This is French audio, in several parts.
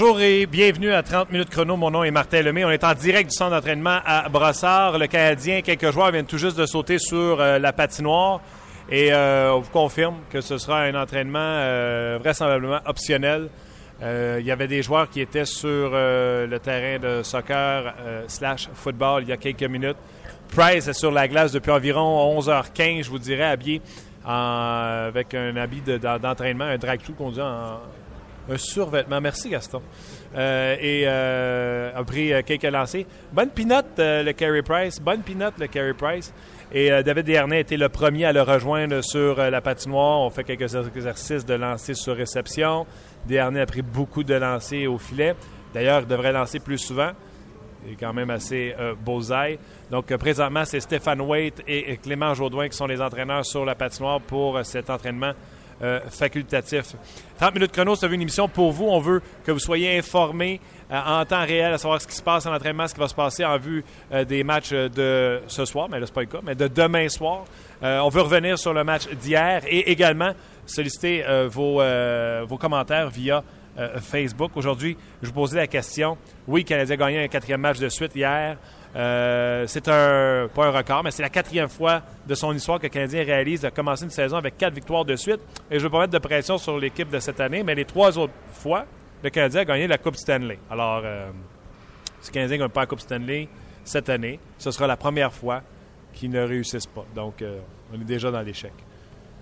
bonjour et bienvenue à 30 minutes chrono. Mon nom est Martin Lemay. On est en direct du centre d'entraînement à Brossard. Le Canadien, quelques joueurs viennent tout juste de sauter sur euh, la patinoire et euh, on vous confirme que ce sera un entraînement euh, vraisemblablement optionnel. il y avait des joueurs qui étaient sur le terrain de soccer slash football il y a quelques minutes. Price est sur la glace depuis environ 11h15, je vous dirais, habillé avec un habit d'entraînement, un drag suit qu'on dit en, un survêtement. Merci, Gaston. Euh, et euh, a pris euh, quelques lancers. Bonne pinote, le Carey Price. Bonne pinote, le Carey Price. Et David Dernay était le premier à le rejoindre sur la patinoire. On fait quelques exercices de lancer sur réception. Dernay a pris beaucoup de lancers au filet. D'ailleurs, il devrait lancer plus souvent. Il est quand même assez beaux Donc, présentement, c'est Stéphane Waite et Clément Jaudoin qui sont les entraîneurs sur la patinoire pour cet entraînement euh, facultatif. 30 minutes chrono, c'est une émission pour vous. On veut que vous soyez informés euh, en temps réel à savoir ce qui se passe en entraînement, ce qui va se passer en vue euh, des matchs de ce soir, mais là, c'est pas le cas, mais de demain soir. on veut revenir sur le match d'hier et également solliciter vos, vos commentaires via Facebook. Aujourd'hui, je vous posais la question. Oui, Canadien a gagné un quatrième match de suite hier. Euh, c'est un, pas un record, mais c'est la quatrième fois de son histoire que le Canadien réalise de commencer une saison avec quatre victoires de suite. Et je ne veux pas mettre de pression sur l'équipe de cette année, mais les trois autres fois, le Canadien a gagné la Coupe Stanley. Alors, euh, si le Canadien ne gagne pas la Coupe Stanley cette année, ce sera la première fois qu'ils ne réussissent pas. Donc, euh, on est déjà dans l'échec.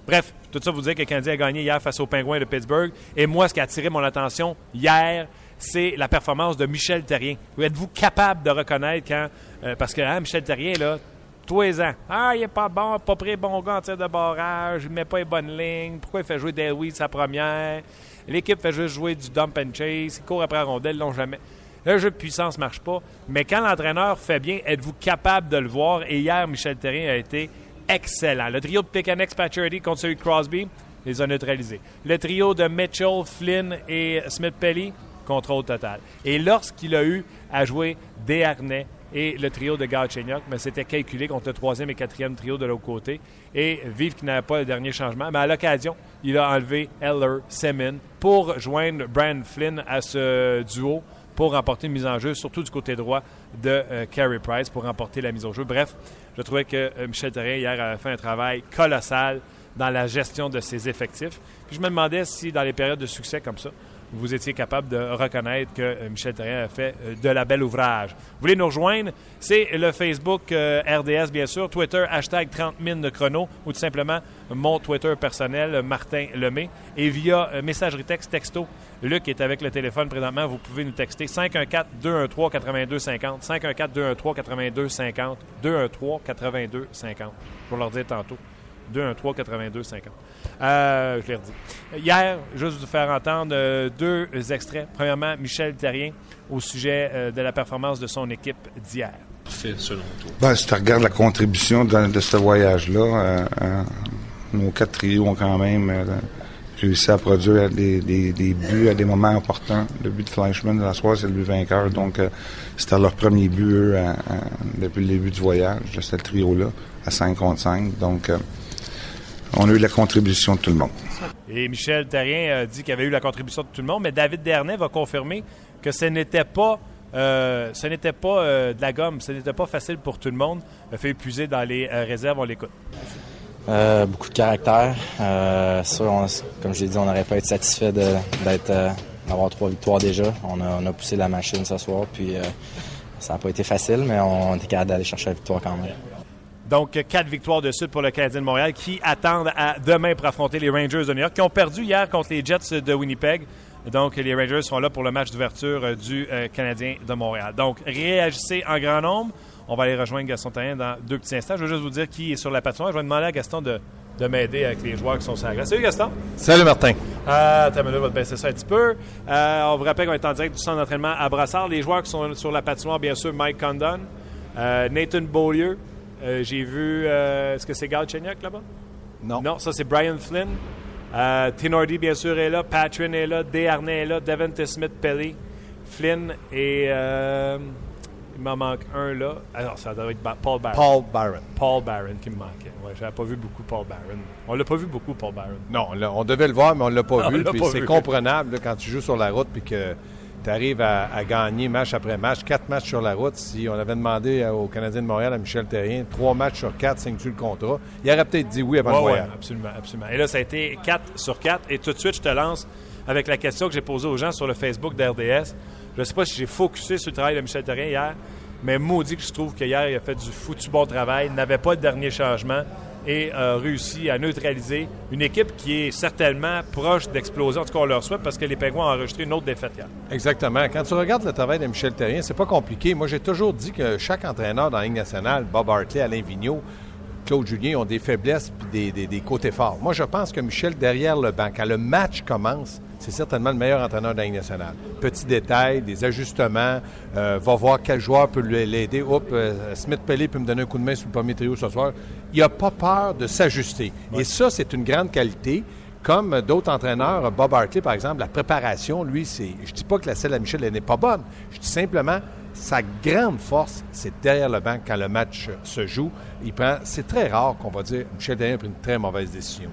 Bref, tout ça vous dire que le Canadien a gagné hier face aux Pingouins de Pittsburgh. Et moi, ce qui a attiré mon attention hier, c'est la performance de Michel Terrien. Êtes-vous capable de reconnaître quand. Euh, parce que hein, Michel Terrien, là, tous les ans, ah, il est pas bon, pas prêt, bon gars en tir de barrage, il met pas les bonnes lignes, pourquoi il fait jouer Delwy sa première, l'équipe fait juste jouer du dump and chase, il court après la rondelle, non jamais. Le jeu de puissance marche pas, mais quand l'entraîneur fait bien, êtes-vous capable de le voir? Et hier, Michel Terrien a été excellent. Le trio de Pickanex Patcherity contre celui Crosby les a neutralisés. Le trio de Mitchell, Flynn et Smith-Pelly, contrôle total. Et lorsqu'il a eu à jouer Desharnais et le trio de Galchenyuk, mais c'était calculé contre le troisième et quatrième trio de l'autre côté. Et vive qu'il n'avait pas le dernier changement, mais à l'occasion, il a enlevé Eller, Semin pour joindre Brian Flynn à ce duo pour remporter une mise en jeu, surtout du côté droit de euh, Carey Price pour remporter la mise au jeu. Bref, je trouvais que euh, Michel Terrien hier a fait un travail colossal dans la gestion de ses effectifs. Puis je me demandais si dans les périodes de succès comme ça, vous étiez capable de reconnaître que euh, Michel Terrien a fait euh, de la belle ouvrage. Vous voulez nous rejoindre? C'est le Facebook euh, RDS, bien sûr, Twitter, hashtag 30 000 de chrono, ou tout simplement mon Twitter personnel, Martin Lemay. Et via messagerie texte, texto, Luc est avec le téléphone présentement, vous pouvez nous texter 514-213-8250, 514-213-8250, 213-8250, pour leur dire tantôt. 213-8250. Euh, je l'ai redit. Hier, juste vous faire entendre euh, deux extraits. Premièrement, Michel Terrien au sujet euh, de la performance de son équipe d'hier. Parfait, selon toi. Ben, si tu regardes la contribution de, ce voyage-là, nos quatre trios ont quand même réussi à produire des, buts à des moments importants. Le but de Fleischmann de la soirée, c'est le but vainqueur. Donc, c'était leur premier but, eux, depuis le début du voyage, de ce trio-là, à 5 contre 5. Donc, on a eu la contribution de tout le monde. Et Michel Terrien a dit qu'il avait eu la contribution de tout le monde, mais David Dernay va confirmer que ce n'était pas, euh, ce n'était pas euh, de la gomme, ce n'était pas facile pour tout le monde. Il a fait épuiser dans les euh, réserves, on l'écoute. beaucoup de caractère. comme je l'ai dit, on n'aurait pas été satisfait d'avoir trois victoires déjà. On a, poussé la machine ce soir, puis ça n'a pas été facile, mais on était capable d'aller chercher la victoire quand même. Donc, quatre victoires de suite pour le Canadien de Montréal qui attendent à demain pour affronter les Rangers de New York, qui ont perdu hier contre les Jets de Winnipeg. Donc, les Rangers sont là pour le match d'ouverture euh, du euh, Canadien de Montréal. Donc, réagissez en grand nombre. On va aller rejoindre Gaston Terrien dans deux petits instants. Je veux juste vous dire qui est sur la patinoire. Je vais demander à Gaston de, m'aider avec les joueurs qui sont sur la glace. Salut Gaston. Salut Martin. Ah, t'as minute, va baisser ça un petit peu. Euh, on vous rappelle qu'on est en direct du centre d'entraînement à Brassard. Les joueurs qui sont sur la patinoire, bien sûr, Mike Condon, Nathan Beaulieu, euh, j'ai vu. Euh, est-ce que c'est Galchenyuk là-bas? Non. Non, ça c'est Brian Flynn. Euh, Tinordi, bien sûr, est là. Patrin est là. Desharnais est là. Devante Smith Pelly. Flynn et. il m'en manque un là. Alors, ça doit être Paul Barron. Paul Barron. Paul Barron qui me manquait. Ouais, j'avais pas vu beaucoup Paul Barron. On l'a pas vu beaucoup, Paul Barron. Non, on, devait le voir, mais on l'a pas vu. c'est comprenable quand tu joues sur la route puis que tu arrives à, gagner match après match, quatre matchs sur la route. Si on avait demandé au Canadien de Montréal, à Michel Terrien, trois matchs sur quatre, signes-tu le contrat, il aurait peut-être dit oui avant le voyage. absolument, absolument. Et là, ça a été quatre sur quatre. Et tout de suite, je te lance avec la question que j'ai posée aux gens sur le Facebook d'RDS. Je ne sais pas si j'ai focusé sur le travail de Michel Terrien hier, mais maudit que je trouve qu'hier, il a fait du foutu bon travail, n'avait pas de dernier changement et a réussi à neutraliser une équipe qui est certainement proche d'exploser. En tout cas, on leur souhaite parce que les Pingouins ont enregistré une autre défaite hier. Exactement. Quand tu regardes le travail de Michel Terrien, c'est pas compliqué. Moi, j'ai toujours dit que chaque entraîneur dans la Ligue nationale, Bob Hartley, Alain Vigneault, Claude Julien, ont des faiblesses et des, côtés forts. Moi, je pense que Michel, derrière le banc, quand le match commence, c'est certainement le meilleur entraîneur de la Ligue nationale. Petit détail, des ajustements, euh, va voir quel joueur peut l'aider. Oups, euh, Smith Pellet peut me donner un coup de main sur le premier trio ce soir. Il n'a pas peur de s'ajuster. Et ça, c'est une grande qualité. Comme d'autres entraîneurs, Bob Hartley, par exemple, la préparation, lui, c'est. Je dis pas que la selle à Michel n'est pas bonne. Je dis simplement, sa grande force, c'est derrière le banc quand le match se joue. Il prend. C'est très rare qu'on va dire Michel Derrière a pris une très mauvaise décision.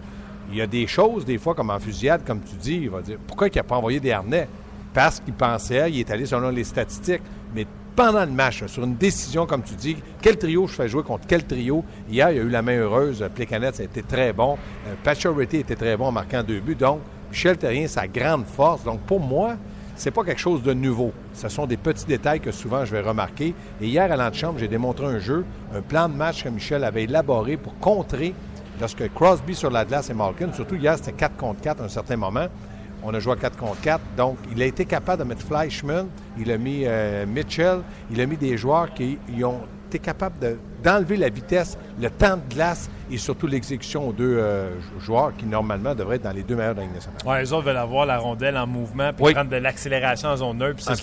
Il y a des choses, des fois, comme en fusillade, comme tu dis, il va dire pourquoi il n'a pas envoyé des harnais? Parce qu'il pensait, il est allé selon les statistiques. Mais pendant le match, sur une décision, comme tu dis, quel trio je fais jouer contre quel trio Hier, il y a eu la main heureuse. Plécanet, ça a été très bon. Euh, Pacioretty était très bon en marquant deux buts. Donc, Michel Terrien, sa grande force. Donc, pour moi, c'est pas quelque chose de nouveau. Ce sont des petits détails que souvent je vais remarquer. Et hier, à l'antichambre, j'ai démontré un jeu, un plan de match que Michel avait élaboré pour contrer lorsque Crosby sur la glace et Malkin, surtout hier, c'était 4 contre 4 à un certain moment. On a joué à 4 contre 4. Donc, il a été capable de mettre Fleischmann, il a mis euh, Mitchell, il a mis des joueurs qui ont été capables d'enlever la vitesse, le temps de glace et surtout l'exécution aux deux euh, joueurs qui, normalement, devraient être dans les deux meilleurs de la nationale. Oui, les autres veulent avoir la rondelle en mouvement puis prendre de l'accélération en zone neutre. C'est ce,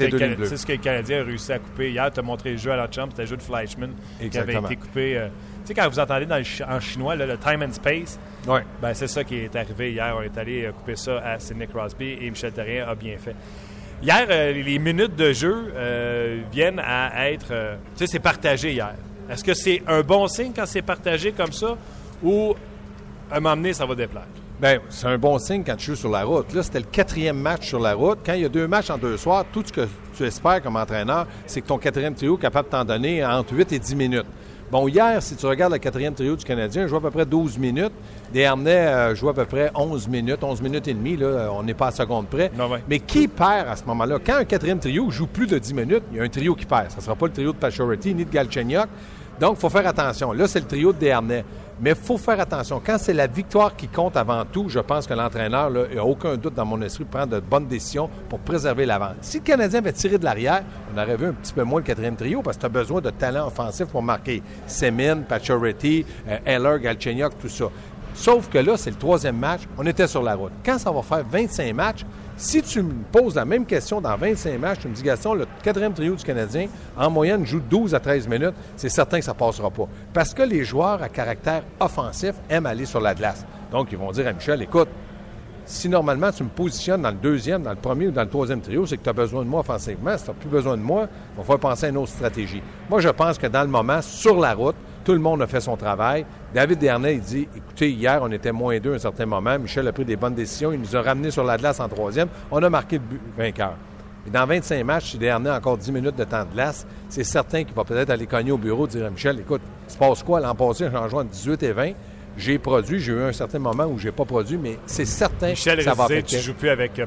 que le Canadien a réussi à couper. Hier, tu as montré le jeu à la chambre, c'était le jeu de Fleischmann qui avait été coupé. Euh, sais, quand vous entendez dans en chinois le time and space, ben, c'est ça qui est arrivé hier. On est allé euh, couper ça à Sidney Crosby et Michel Terrien a bien fait. Hier, euh, les minutes de jeu euh, viennent à être. tu sais, c'est partagé hier. Est-ce que c'est un bon signe quand c'est partagé comme ça ou à un moment donné, ça va déplaire? Bien, c'est un bon signe quand tu joues sur la route. Là, c'était le quatrième match sur la route. Quand il y a deux matchs en deux soirs, tout ce que tu espères comme entraîneur, c'est que ton quatrième trio est capable de t'en donner entre 8 et 10 minutes. Bon, hier, si tu regardes le quatrième trio du Canadien, je joue à peu près 12 minutes. Desharnais euh, joue à peu près 11 minutes, 11 minutes et demie. Là, on n'est pas à seconde près. Mais qui perd à ce moment-là? Quand un quatrième trio joue plus de 10 minutes, il y a un trio qui perd. Ça ne sera pas le trio de Pachority ni de Galchenyuk. Donc, il faut faire attention. Là, c'est le trio de Desharnais. Mais il faut faire attention. Quand c'est la victoire qui compte avant tout, je pense que l'entraîneur, il n'y a aucun doute dans mon esprit, prend de bonnes décisions pour préserver l'avant. Si le Canadien avait tiré de l'arrière, on aurait vu un petit peu moins le quatrième trio parce que tu as besoin de talent offensif pour marquer. Semin, Pacioretty, euh, Heller, Galchenyuk, tout ça. Sauf que là, c'est le troisième match. On était sur la route. Quand ça va faire 25 matchs, si tu me poses la même question dans 25 matchs, tu me dis, Gaston, le quatrième trio du Canadien, en moyenne, joue 12 à 13 minutes, c'est certain que ça ne passera pas. Parce que les joueurs à caractère offensif aiment aller sur la glace. Donc, ils vont dire à Michel, écoute, si normalement tu me positionnes dans le deuxième, dans le premier ou dans le troisième trio, c'est que tu as besoin de moi offensivement. Si tu n'as plus besoin de moi, il va falloir penser à une autre stratégie. Moi, je pense que dans le moment, sur la route, tout le monde a fait son travail. David Dernay, il dit écoutez, hier, on était moins deux à un certain moment. Michel a pris des bonnes décisions. Il nous a ramenés sur la glace en troisième. On a marqué le but vainqueur. Et dans 25 matchs, si Dernay a encore 10 minutes de temps de glace, c'est certain qu'il va peut-être aller cogner au bureau et dire à Michel écoute, il se passe quoi? L'an passé en jouant 18 et 20 j'ai produit, j'ai eu un certain moment où j'ai pas produit, mais c'est certain que ça va affecter. Michel, tu joues plus avec euh,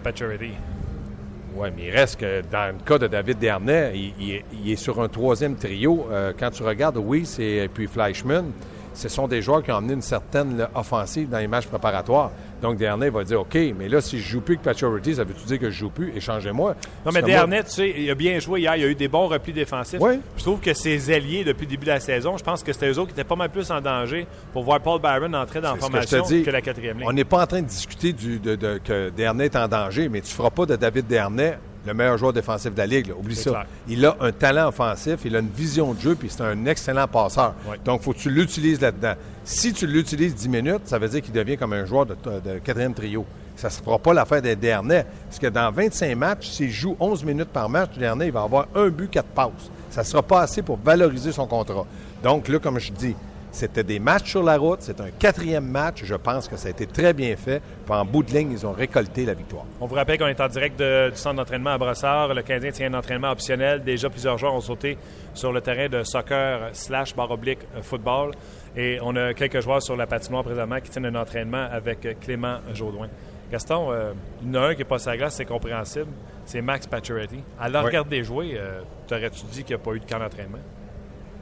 oui, mais il reste que dans le cas de David Dernay, il, est sur un troisième trio. Euh, quand tu regardes, oui, c'est puis Fleischmann, ce sont des joueurs qui ont amené une certaine offensive dans les matchs préparatoires. Donc, Dernay va dire OK, mais là, si je joue plus que Pacioretty, ça veut-tu dire que je joue plus? Échangez-moi. Non, mais Dernay, tu sais, il a bien joué hier. Il a eu des bons replis défensifs. Oui. Je trouve que ses alliés, depuis le début de la saison, je pense que c'était eux autres qui étaient pas mal plus en danger pour voir Paul Byron entrer dans la formation que, la quatrième ligne. On n'est pas en train de discuter du, de, que Dernay est en danger, mais tu ne feras pas de David Dernay le meilleur joueur défensif de la Ligue. Oublie ça. Il a un talent offensif, il a une vision de jeu, puis c'est un excellent passeur. Donc, il faut que tu l'utilises là-dedans. Si tu l'utilises 10 minutes, ça veut dire qu'il devient comme un joueur de, quatrième trio. Ça ne se fera pas l'affaire des derniers. Parce que dans 25 matchs, s'il joue 11 minutes par match, le dernier, il va avoir un but, quatre passes. Ça ne sera pas assez pour valoriser son contrat. Donc, là, comme je dis, C'était des matchs sur la route. C'est un quatrième match. Je pense que ça a été très bien fait. Puis en bout de ligne, ils ont récolté la victoire. On vous rappelle qu'on est en direct de- du centre d'entraînement à Brossard. Le Canadien tient un entraînement optionnel. Déjà, plusieurs joueurs ont sauté sur le terrain de soccer slash barre oblique football. Et on a quelques joueurs sur la patinoire présentement qui tiennent un entraînement avec Clément Jaudoin. Gaston, euh, il y en a un qui est pas sa glace, c'est compréhensible. C'est Max Pacioretty. À le Oui. regarder jouer, euh, t'aurais-tu dit qu'il n'y a pas eu de camp d'entraînement?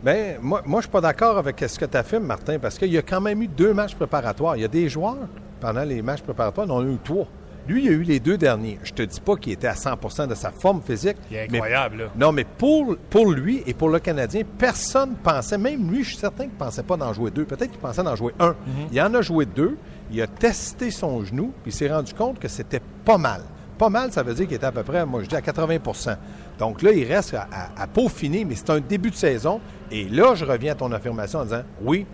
Bien, moi, moi je suis pas d'accord avec ce que tu affirmes, Martin, parce qu'il y a quand même eu deux matchs préparatoires. Il y a des joueurs, pendant les matchs préparatoires, il en a eu trois. Lui, il a eu les deux derniers. Je te dis pas qu'il était à 100% de sa forme physique. Il est mais- incroyable, là. non, mais pour, pour lui et pour le Canadien, personne pensait, même lui, je suis certain qu'il ne pensait pas d'en jouer deux. Peut-être qu'il pensait d'en jouer un. Il en a joué deux. Il a testé son genou, puis il s'est rendu compte que c'était pas mal. Pas mal, ça veut dire qu'il était à peu près, moi je dis, à 80 Donc là, il reste à, à- à peaufiner, mais c'est un début de saison. Et là, je reviens à ton affirmation en disant, oui,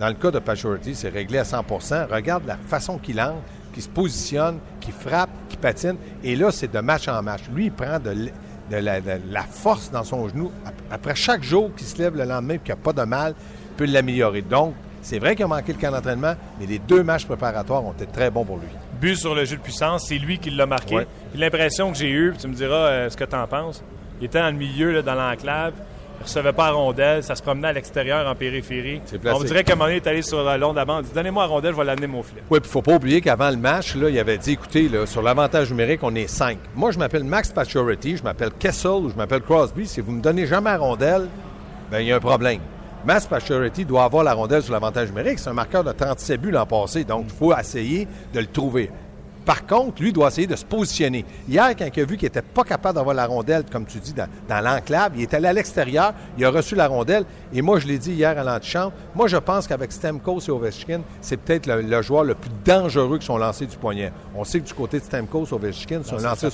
dans le cas de Pachority, c'est réglé à 100% Regarde la façon qu'il entre, qu'il se positionne, qu'il frappe, qu'il patine. Et là, c'est de match en match. Lui, il prend de, la, de la force dans son genou. Ap- Après chaque jour qu'il se lève le lendemain et qu'il n'y a pas de mal, il peut l'améliorer. Donc, c'est vrai qu'il a manqué le camp d'entraînement, mais les deux matchs préparatoires ont été très bons pour lui. But sur le jeu de puissance, c'est lui qui l'a marqué. Ouais. L'impression que j'ai eue, puis tu me diras euh, ce que tu en penses, il était dans le milieu, là, dans l'enclave. Il recevait pas la rondelle, ça se promenait à l'extérieur en périphérie. On me dirait qu'à un moment donné, il est allé sur la longue de la bande, il dit Donnez-moi la rondelle, je vais l'amener mon filet. Oui, puis il ne faut pas oublier qu'avant le match, là, il avait dit, écoutez, là, sur l'avantage numérique, on est cinq. Moi, je m'appelle Max Pacioretty, je m'appelle Kessel ou je m'appelle Crosby. Si vous me donnez jamais la rondelle, ben il y a un problème. Max Pacioretty doit avoir la rondelle sur l'avantage numérique. C'est un marqueur de 37 buts l'an passé, donc il faut essayer de le trouver. Par contre, lui doit essayer de se positionner. Hier, quand il a vu qu'il n'était pas capable d'avoir la rondelle, comme tu dis, dans, dans l'enclave, il est allé à l'extérieur, il a reçu la rondelle. Et moi, je l'ai dit hier à l'antichambre, moi, je pense qu'avec Stamkos et Ovechkin, c'est peut-être le, le joueur le plus dangereux qui sont lancés du poignet. On sait que du côté de Stamkos, Ovechkin, c'est un Lancer lancer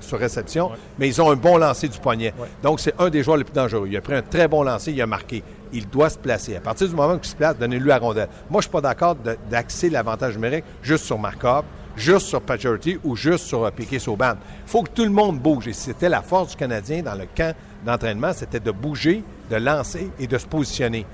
sur, réception- mais ils ont un bon lancer du poignet. Donc, c'est un des joueurs les plus dangereux. Il a pris un très bon lancer, il a marqué. Il doit se placer. À partir du moment qu'il se place, donnez-lui la rondelle. Moi, je suis pas d'accord d'axer l'avantage numérique juste sur Markov, juste sur Pacioretty ou juste sur Piquet Sauban. Il faut que tout le monde bouge. Et c'était la force du Canadien dans le camp d'entraînement, c'était de bouger, de lancer et de se positionner.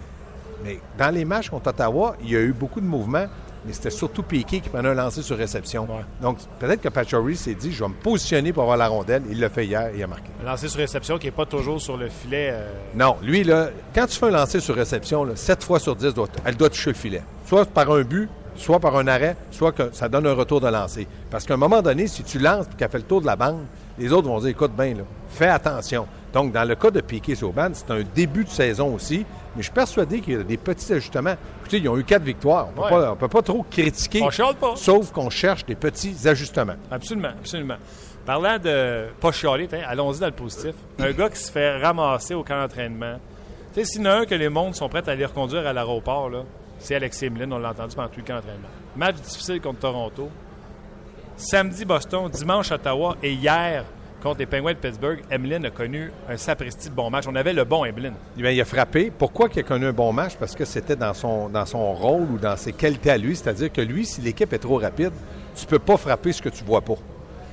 Mais dans les matchs contre Ottawa, il y a eu beaucoup de mouvements, mais c'était surtout Piquet qui prenait un lancer sur réception. Ouais. Donc, peut-être que Pacioretty s'est dit, je vais me positionner pour avoir la rondelle. Il l'a fait hier et il a marqué. Un lancer sur réception qui n'est pas toujours sur le filet. euh, Non, lui, là, quand tu fais un lancer sur réception, là, 7 fois sur 10, doit- elle doit toucher le filet. Soit par un but, soit par un arrêt, soit que ça donne un retour de lancer. Parce qu'à un moment donné, si tu lances et qu'elle fait le tour de la bande, les autres vont dire, écoute bien, là, fais attention. Donc, dans le cas de Piquet Sauban, c'est un début de saison aussi, mais je suis persuadé qu'il y a des petits ajustements. Écoutez, ils ont eu quatre victoires. On Ouais. ne peut pas trop critiquer, On pas. sauf qu'on cherche des petits ajustements. Absolument, absolument. Parlant de pas chialer, allons-y dans le positif. Un gars qui se fait ramasser au camp d'entraînement. Tu sais, s'il y en a un que les mondes sont prêts à aller reconduire à l'aéroport, là, c'est Alexis Emeline, on l'a entendu pendant tout le camp d'entraînement. Match difficile contre Toronto. Samedi, Boston, dimanche, Ottawa et hier, contre les Penguins de Pittsburgh, Emeline a connu un sapristi de bon match. On avait le bon Emeline. Eh bien, il a frappé. Pourquoi il a connu un bon match? Parce que c'était dans son, dans son rôle ou dans ses qualités à lui. C'est-à-dire que lui, si l'équipe est trop rapide, tu peux pas frapper ce que tu vois pas.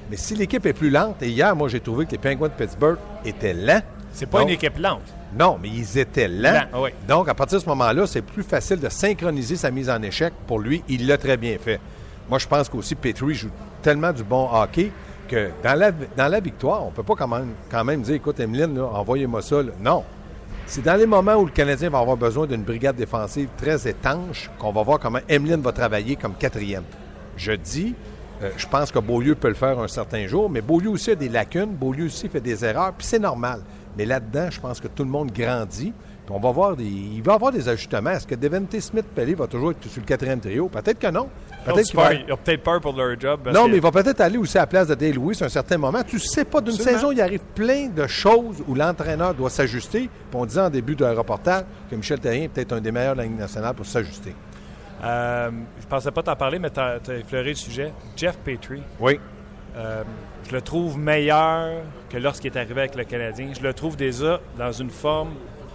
Mais si l'équipe est plus lente, et hier, moi, j'ai trouvé que les Penguins de Pittsburgh étaient lents. C'est pas Donc, une équipe lente. Non, mais ils étaient lents. Oui. Donc, à partir de ce moment-là, c'est plus facile de synchroniser sa mise en échec. Pour lui, il l'a très bien fait. Moi, je pense qu'aussi Petrie joue tellement du bon hockey que dans la, dans la victoire, on peut pas quand même, quand même dire, écoute, Emeline, là, envoyez-moi ça. là. Non. C'est dans les moments où le Canadien va avoir besoin d'une brigade défensive très étanche qu'on va voir comment Emeline va travailler comme quatrième. Je dis, euh, je pense que Beaulieu peut le faire un certain jour, mais Beaulieu aussi a des lacunes, Beaulieu aussi fait des erreurs, puis c'est normal. Mais là-dedans, je pense que tout le monde grandit. Puis on va voir des, il va y avoir des ajustements. Est-ce que Devante Smith-Pelly va toujours être sur le quatrième trio? Peut-être que non. Peut-être va... Ils ont peut-être peur pour leur job. Non, que- mais il va peut-être aller aussi à la place de Dale Lewis à un certain moment. Tu sais pas, d'une saison, il arrive plein de choses où l'entraîneur doit s'ajuster. Puis on disait en début de reportage que Michel Terrien est peut-être un des meilleurs de la Ligue nationale pour s'ajuster. Euh, je pensais pas t'en parler, mais tu as, effleuré le sujet. Jeff Petrie, Oui. euh, je le trouve meilleur que lorsqu'il est arrivé avec le Canadien. Je le trouve déjà dans une forme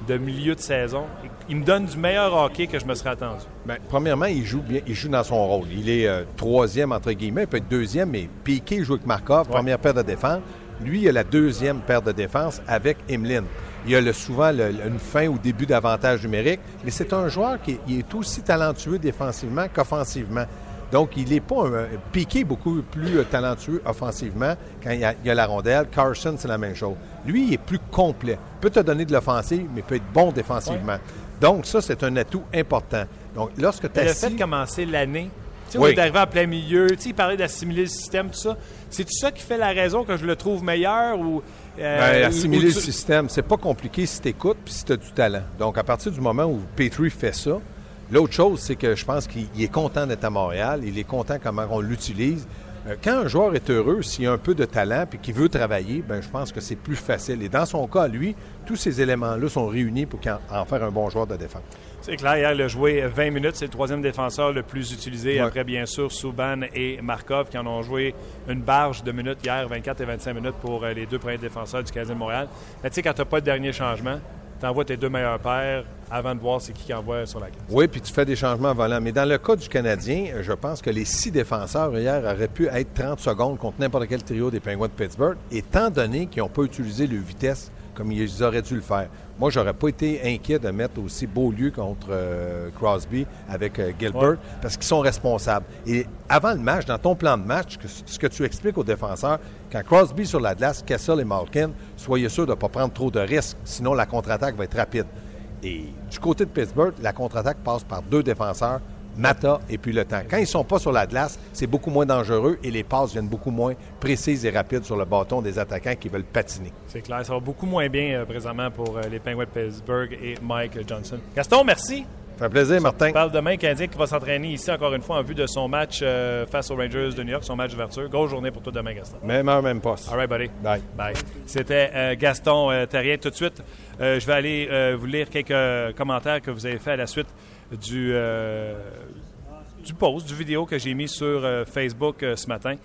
de milieu de saison. Il me donne du meilleur hockey que je me serais attendu. Bien, premièrement, il joue bien, il joue dans son rôle. Il est euh, troisième, entre guillemets, il peut être deuxième, mais Piqué joue avec Markov, première paire de défense. Lui, il a la deuxième paire de défense avec Emeline. il a le, souvent une fin ou début d'avantage numérique, mais c'est un joueur qui est aussi talentueux défensivement qu'offensivement. Donc, il n'est pas un, piqué beaucoup plus euh, talentueux offensivement quand il y, a, a la rondelle. Carson, c'est la même chose. Lui, il est plus complet. Il peut te donner de l'offensive, mais peut être bon défensivement. Donc, ça, c'est un atout important. Donc, lorsque tu as. Le fait de commencer l'année, tu sais, d'arriver en plein milieu, tu sais, il parlait d'assimiler le système, tout ça. C'est ça qui fait la raison que je le trouve meilleur ou. Euh, ben, assimiler le système, c'est pas compliqué si tu écoutes puis si tu as du talent. Donc, à partir du moment où Petrie fait ça, L'autre chose, c'est que je pense qu'il est content d'être à Montréal. Il est content comment on l'utilise. Euh, quand un joueur est heureux, s'il a un peu de talent et qu'il veut travailler, ben je pense que c'est plus facile. Et dans son cas, lui, tous ces éléments-là sont réunis pour en faire un bon joueur de défense. C'est clair, hier, il a joué 20 minutes. C'est le troisième défenseur le plus utilisé. Après, bien sûr, Souban et Markov qui en ont joué une barge de minutes hier, 24 et 25 minutes pour euh, les deux premiers défenseurs du Canadien de Montréal. Mais tu sais, quand tu n'as pas de dernier changement, tu envoies tes deux meilleurs pairs avant de voir c'est qui qui envoie sur la glace. Oui, puis tu fais des changements volants. Mais dans le cas du Canadien, je pense que les six défenseurs hier auraient pu être 30 secondes contre n'importe quel trio des Penguins de Pittsburgh, étant donné qu'ils n'ont pas utilisé leur vitesse comme ils auraient dû le faire. Moi, j'aurais pas été inquiet de mettre aussi Beaulieu contre euh, Crosby avec euh, Gilbert parce qu'ils sont responsables. Et avant le match, dans ton plan de match, ce que tu expliques aux défenseurs, quand Crosby sur la glace, Kessel et Malkin, soyez sûr de ne pas prendre trop de risques, sinon la contre-attaque va être rapide. Et du côté de Pittsburgh, la contre-attaque passe par deux défenseurs Mata et puis le temps. Quand ils ne sont pas sur la glace, c'est beaucoup moins dangereux et les passes viennent beaucoup moins précises et rapides sur le bâton des attaquants qui veulent patiner. C'est clair, ça va beaucoup moins bien euh, présentement pour euh, les Penguins de Pittsburgh et Mike Johnson. Gaston, merci. Ça fait plaisir, Martin. On parle demain, Canadien qui va s'entraîner ici encore une fois en vue de son match euh, face aux Rangers de New York, son match d'ouverture. Grosse journée pour toi demain, Gaston. Même heure, même poste. All right, buddy. Bye. Bye. C'était Gaston Terrien. Tout de suite, je vais aller vous lire quelques commentaires que vous avez fait à la suite du, euh, du post, du vidéo que j'ai mis sur euh, Facebook euh, ce matin.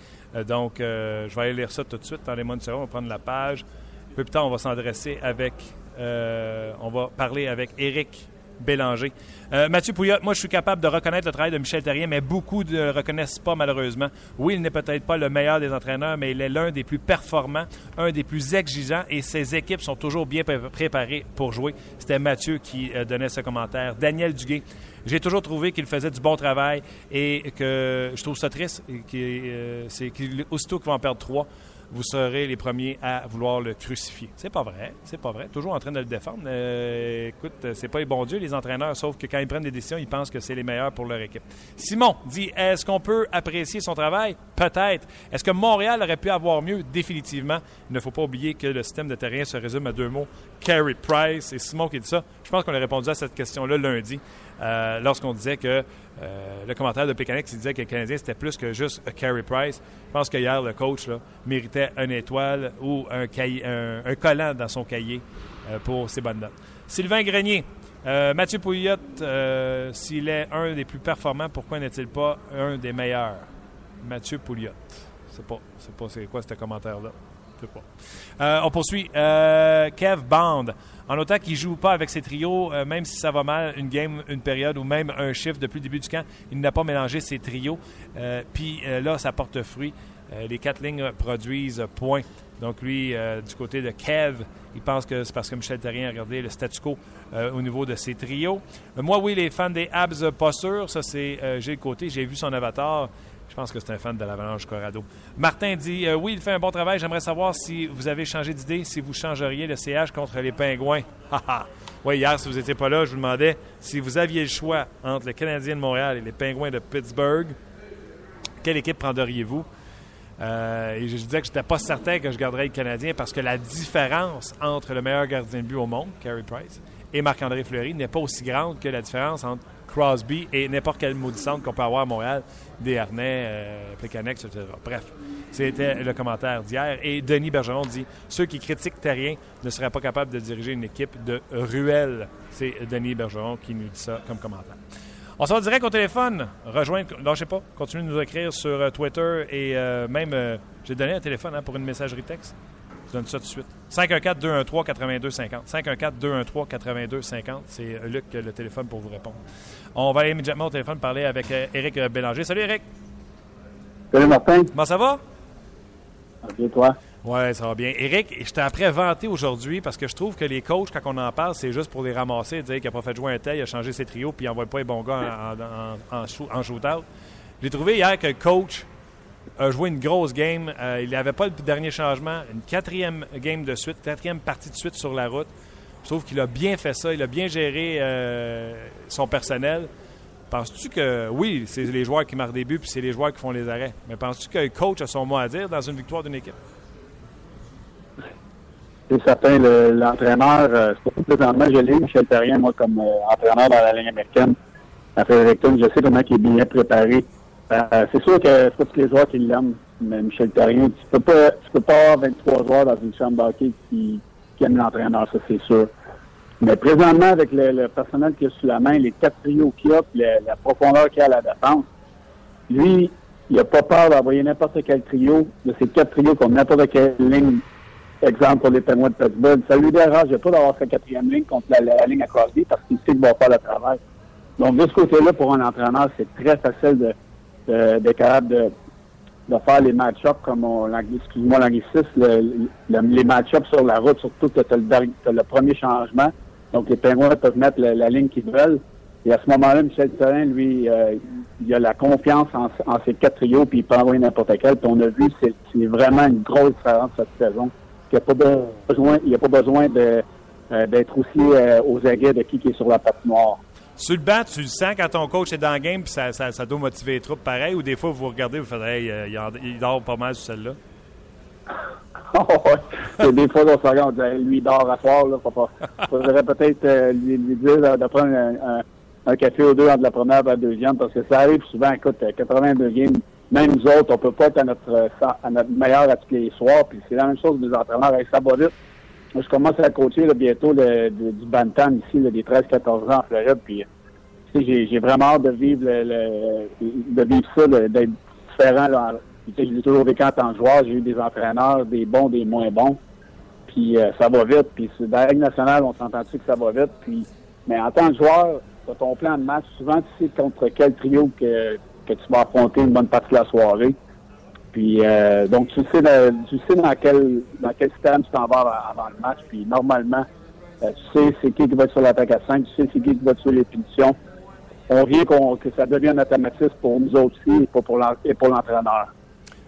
donc, je vais aller lire ça tout de suite. Dans les mois on va prendre la page. Un peu plus tard, on va s'adresser avec, on va parler avec Eric Bélanger. Mathieu Pouillot, moi, je suis capable de reconnaître le travail de Michel Terrien, mais beaucoup ne le reconnaissent pas, malheureusement. Oui, il n'est peut-être pas le meilleur des entraîneurs, mais il est l'un des plus performants, un des plus exigeants, et ses équipes sont toujours bien préparées pour jouer. C'était Mathieu qui donnait ce commentaire. Daniel Duguay, j'ai toujours trouvé qu'il faisait du bon travail et que je trouve ça triste. Euh, c'est qu'aussitôt qu'il va en perdre trois, vous serez les premiers à vouloir le crucifier. C'est pas vrai, c'est pas vrai. Toujours en train de le défendre. Euh, écoute, c'est pas les bons dieux, les entraîneurs, sauf que quand ils prennent des décisions, ils pensent que c'est les meilleurs pour leur équipe. Simon dit est-ce qu'on peut apprécier son travail? Peut-être. Est-ce que Montréal aurait pu avoir mieux? Définitivement. Il ne faut pas oublier que le système de terrain se résume à deux mots Carey Price. Et Simon qui dit ça, je pense qu'on a répondu à cette question-là lundi. Euh, lorsqu'on disait que euh, le commentaire de Pécanic qui disait que le Canadien c'était plus que juste un carry price. Je pense qu'hier, le coach méritait une étoile ou un, collant dans son cahier euh, pour ses bonnes notes. Sylvain Grenier, Mathieu Pouillot, s'il est un des plus performants, pourquoi n'est-il pas un des meilleurs? Mathieu Pouliot. C'est pas, c'est pas c'est quoi ce commentaire-là? Pas. on poursuit. Kev Band. En autant qu'il ne joue pas avec ses trios, euh, même si ça va mal, une game, une période ou même un chiffre depuis le début du camp, il n'a pas mélangé ses trios. Euh, puis euh, là, ça porte fruit. les quatre lignes produisent point. Donc lui, du côté de Kev, il pense que c'est parce que Michel Terrien a regardé le statu quo au niveau de ses trios. moi, oui, les fans des Habs, pas sûr. Ça, c'est Gilles Côté. J'ai vu son avatar. Je pense que c'est un fan de l'Avalanche Corrado. Martin dit euh, Oui, il fait un bon travail. J'aimerais savoir si vous avez changé d'idée, si vous changeriez le CH contre les Pingouins. oui, hier, si vous n'étiez pas là, je vous demandais si vous aviez le choix entre le Canadien de Montréal et les Pingouins de Pittsburgh, quelle équipe prendriez-vous? Euh, et je disais que je n'étais pas certain que je garderais le Canadien parce que la différence entre le meilleur gardien de but au monde, Carey Price, et Marc-André Fleury n'est pas aussi grande que la différence entre Crosby et n'importe quel maudissante qu'on peut avoir à Montréal, des harnais, euh, etc. Bref, c'était le commentaire d'hier. Et Denis Bergeron dit Ceux qui critiquent Terrien ne seraient pas capables de diriger une équipe de ruelle. C'est Denis Bergeron qui nous dit ça comme commentaire. On se va direct au téléphone. Rejoindre, lâchez pas. Continuez de nous écrire sur euh, Twitter et euh, même, j'ai donné un téléphone hein, pour une messagerie texte. Je donne ça tout de suite. 514-213-8250. 514-213-8250. C'est Luc, le téléphone pour vous répondre. On va aller immédiatement au téléphone parler avec Eric euh, Bélanger. Salut Eric. Salut Martin. Comment ça va? Ok, toi? Oui, ça va bien. Eric, je t'ai après vanté aujourd'hui parce que je trouve que les coachs, quand on en parle, c'est juste pour les ramasser, dire qu'il n'a pas fait jouer un tel, il a changé ses trios, puis il n'envoie pas les bons gars en, en, en, shootout. J'ai trouvé hier que le coach a joué une grosse game. Euh, il n'avait pas le dernier changement. Une quatrième game de suite, quatrième partie de suite sur la route. Je trouve qu'il a bien fait ça. Il a bien géré euh, son personnel. Penses-tu que, oui, c'est les joueurs qui marquent des buts puis c'est les joueurs qui font les arrêts, mais penses-tu qu'un coach a son mot à dire dans une victoire d'une équipe? C'est certain, l'entraîneur, euh, présentement, je l'ai, Michel Terrien, moi, comme euh, entraîneur dans la ligne américaine à Fredericton, je sais comment il est bien préparé. Euh, c'est sûr que c'est pas tous les joueurs qui l'aiment, mais Michel Terrien, tu peux pas, tu peux pas avoir 23 joueurs dans une chambre d'hockey qui, qui aiment l'entraîneur, ça c'est sûr. Mais présentement, avec le, personnel qui est sous la main, les quatre trios qu'il a, la profondeur qu'il a à la défense, lui, il n'a pas peur d'envoyer n'importe quel trio de ces quatre trios comme n'importe quelle ligne. Exemple pour les Penguins de Pittsburgh. Ça lui dérange pas d'avoir sa quatrième ligne contre la, ligne à Crosby parce qu'il sait qu'il va faire le travail. Donc, de ce côté-là, pour un entraîneur, c'est très facile de, de capable de, de faire les match-ups comme on, excuse-moi l'anglicisme, les match-ups sur la route, surtout que tu as, le premier changement. Donc, les Pingouins peuvent mettre la, ligne qu'ils veulent. Et à ce moment-là, Michel Therrien, lui, euh, il a la confiance en, ses quatre trios, puis il peut envoyer n'importe quel. Puis on a vu, c'est, vraiment une grosse différence cette saison. Il n'y a pas besoin, besoin euh, d'être aussi euh, aux aguets de qui, qui est sur la noire. Sur le banc, tu le sens quand ton coach est dans le game, puis ça, ça, doit motiver les troupes pareil, ou des fois, vous regardez, vous faites, hey, il, dort pas mal sur celle-là? oh, des fois, on se regarde, on dit, lui, il dort à soir, là. Faudrait peut-être euh, lui, dire de prendre un, café ou deux entre la première et la deuxième, parce que ça arrive souvent, écoute, 82 games, même nous autres, on peut pas être à notre, à notre meilleur à tous les soirs, puis c'est la même chose des entraîneurs avec Sabodit. Moi, je commence à coacher là, bientôt le, du Bantam ici, là, des 13-14 ans en Floride, puis j'ai vraiment hâte de vivre le, de vivre ça, d'être différent. Là, j'ai toujours vécu en tant que joueur. J'ai eu des entraîneurs, des bons, des moins bons. Puis euh, ça va vite. Puis dans la Ligue nationale, on s'entend-tu que ça va vite. Puis, mais en tant que joueur, sur ton plan de match, souvent tu sais contre quel trio que, que tu vas affronter une bonne partie de la soirée. Puis euh, donc tu sais, tu sais dans quel dans quel système tu t'en vas avant, le match. Puis normalement, euh, tu sais c'est qui qui va être sur l'attaque à 5, tu sais c'est qui qui va être sur les punitions. On vient que ça devienne automatisme pour nous aussi et pour, pour l'entraîneur.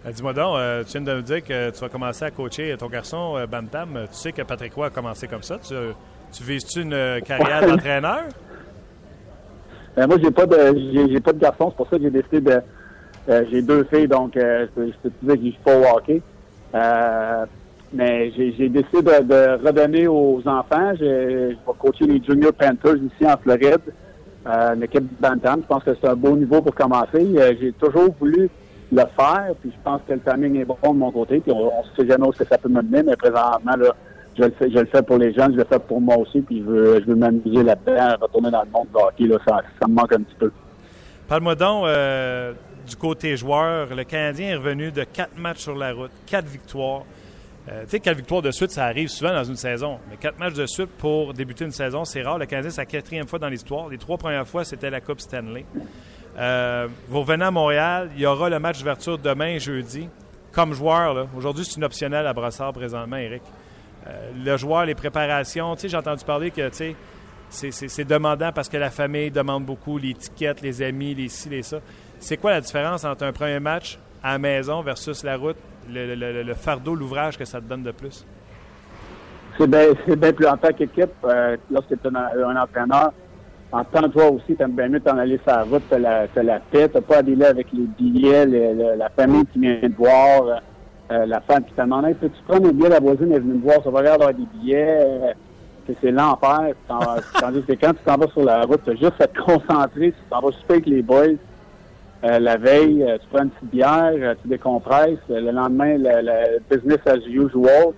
Euh, dis-moi donc, euh, tu viens de nous dire que tu vas commencer à coacher ton garçon Bantam. Tu sais que Patrick Roy a commencé comme ça. Tu, tu vises-tu une carrière d'entraîneur? Ben moi, j'ai pas de j'ai, pas de garçon. C'est pour ça que j'ai décidé de. J'ai deux filles, donc je peux te dire que je pas au hockey. mais j'ai, décidé de, redonner aux enfants. Je, je vais coacher les Junior Panthers ici en Floride. une équipe Bantam. Je pense que c'est un beau niveau pour commencer. j'ai toujours voulu le faire. Puis je pense que le timing est bon de mon côté. Puis on sait jamais où ça peut me mener, mais présentement, là, je le fais, je le fais pour les jeunes, je le fais pour moi aussi, puis je veux, je veux m'amuser là-dedans, retourner dans le monde de hockey, là, ça, ça me manque un petit peu. Parle-moi donc euh, du côté joueur. Le Canadien est revenu de quatre matchs sur la route, quatre victoires. Euh, tu sais, quatre victoires de suite, ça arrive souvent dans une saison. Mais quatre matchs de suite pour débuter une saison, c'est rare. Le Canadien, c'est la quatrième fois dans l'histoire. Les trois premières fois, c'était la Coupe Stanley. Euh, vous revenez à Montréal. Il y aura le match d'ouverture demain, jeudi. Comme joueur, aujourd'hui, c'est une optionnelle à Brassard présentement, Eric. Euh, le joueur, les préparations, j'ai entendu parler que c'est demandant parce que la famille demande beaucoup, l'étiquette, les amis, les ci, les ça. C'est quoi la différence entre un premier match à la maison versus la route, le, fardeau, l'ouvrage que ça te donne de plus? C'est bien plus en tant qu'équipe, euh, lorsque tu es un entraîneur, en temps, toi aussi, t'aimes bien mieux t'en aller sur la route, t'as la, t'as la paix, t'as pas à délai avec les billets, la famille qui vient te voir, euh, la femme qui te demande peux-tu prendre un billet, la voisine est venue me voir, ça va regarder des billets, euh, c'est l'enfer. Tandis que quand tu t'en vas sur la route, t'as juste à te concentrer, tu t'en vas super avec les boys. Euh, la veille, tu prends une petite bière, tu décompresses. Le lendemain, le business as usual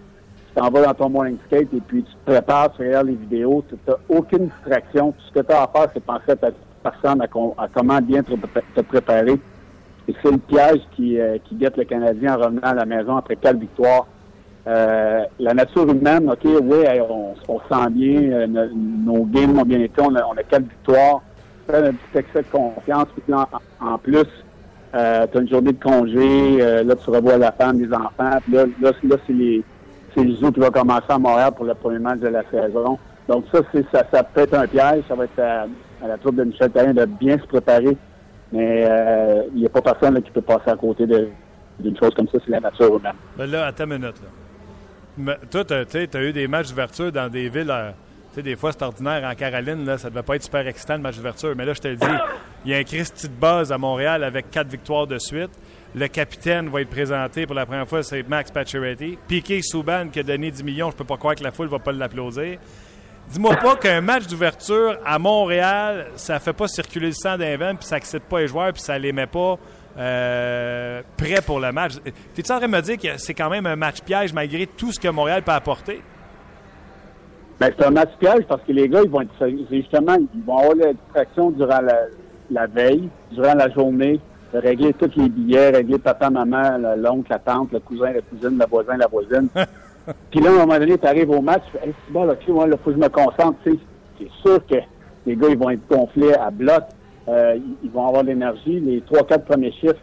tu t'en vas dans ton morning skate et puis tu te prépares, tu regardes les vidéos, tu n'as aucune distraction. Tout ce que tu as à faire, c'est penser à ta personne, à, comment bien te, préparer. Et c'est le piège qui, euh, qui guette le Canadien en revenant à la maison après quatre victoires. Euh, la nature humaine, OK, oui, on, on sent bien, euh, nos, games ont bien été, on a, on a quatre victoires, un petit excès de confiance, puis en, plus, Euh, tu as une journée de congé, euh, là, tu revois la femme, les enfants. Puis là, là, là c'est les, le qui va commencer à Montréal pour le premier match de la saison. Donc ça, ça, ça peut être un piège. Ça va être à, la troupe de Michel Therrien de bien se préparer. Mais euh, il n'y a pas personne qui peut passer à côté d'une chose comme ça, c'est la nature humaine. Ben là, attends une minute. Là. Mais toi, tu as eu des matchs d'ouverture dans des villes. euh, sais, des fois, c'est ordinaire. En Caroline, là, ça devait pas être super excitant le match d'ouverture. Mais là, je te le dis, il y a un Christy de base à Montréal avec quatre victoires de suite. Le capitaine va être présenté pour la première fois, c'est Max Pacioretty. Piqué Souban qui a donné 10 millions, je peux pas croire que la foule va pas l'applaudir. Dis-moi pas qu'un match d'ouverture à Montréal, ça fait pas circuler le sang d'un vent, puis ça excite pas les joueurs, puis ça les met pas euh, prêts pour le match. T'es-tu en train me dire que c'est quand même un match piège malgré tout ce que Montréal peut apporter? Ben, c'est un match piège parce que les gars, ils vont être justement, ils vont avoir la distraction durant la, la veille, durant la journée, de régler tous les billets, régler papa, maman, le- l'oncle, la tante, le cousin, la cousine, le voisin, la voisine. Puis là, à un moment donné, tu arrives au match, tu fais, hey, c'est bon, là, ok, ouais, là, faut que je me concentre, tu sais. C'est sûr que les gars, ils vont être gonflés à bloc, euh, ils, vont avoir l'énergie. Les trois, quatre premiers chiffres,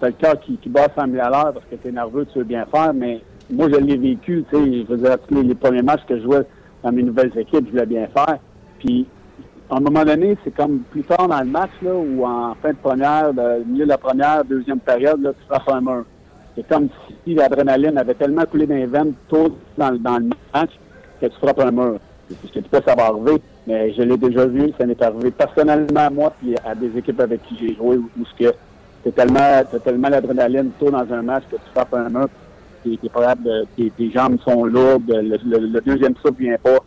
c'est le cœur qui, qui bat à 100 000 à l'heure parce que tu es nerveux, tu veux bien faire, mais moi, je l'ai vécu, tu sais, je veux dire, les, les premiers matchs que je jouais dans mes nouvelles équipes, je voulais bien faire. Puis, à un moment donné, c'est comme plus tard dans le match, là, ou en fin de première, de, milieu de la première, deuxième période, là, tu frappes un mur. C'est comme si l'adrénaline avait tellement coulé dans les veines tôt dans, le- dans le match que tu frappes un mur. Ne sais pas si ça va arriver, mais je l'ai déjà vu. Ça m'est arrivé personnellement à moi puis à des équipes avec qui j'ai joué où, où ce que tellement, tellement l'adrénaline tôt dans un match que tu frappes un mur. T'es, t'es pas capable de- tes, tes jambes sont lourdes, le, le- le deuxième souffle vient pas.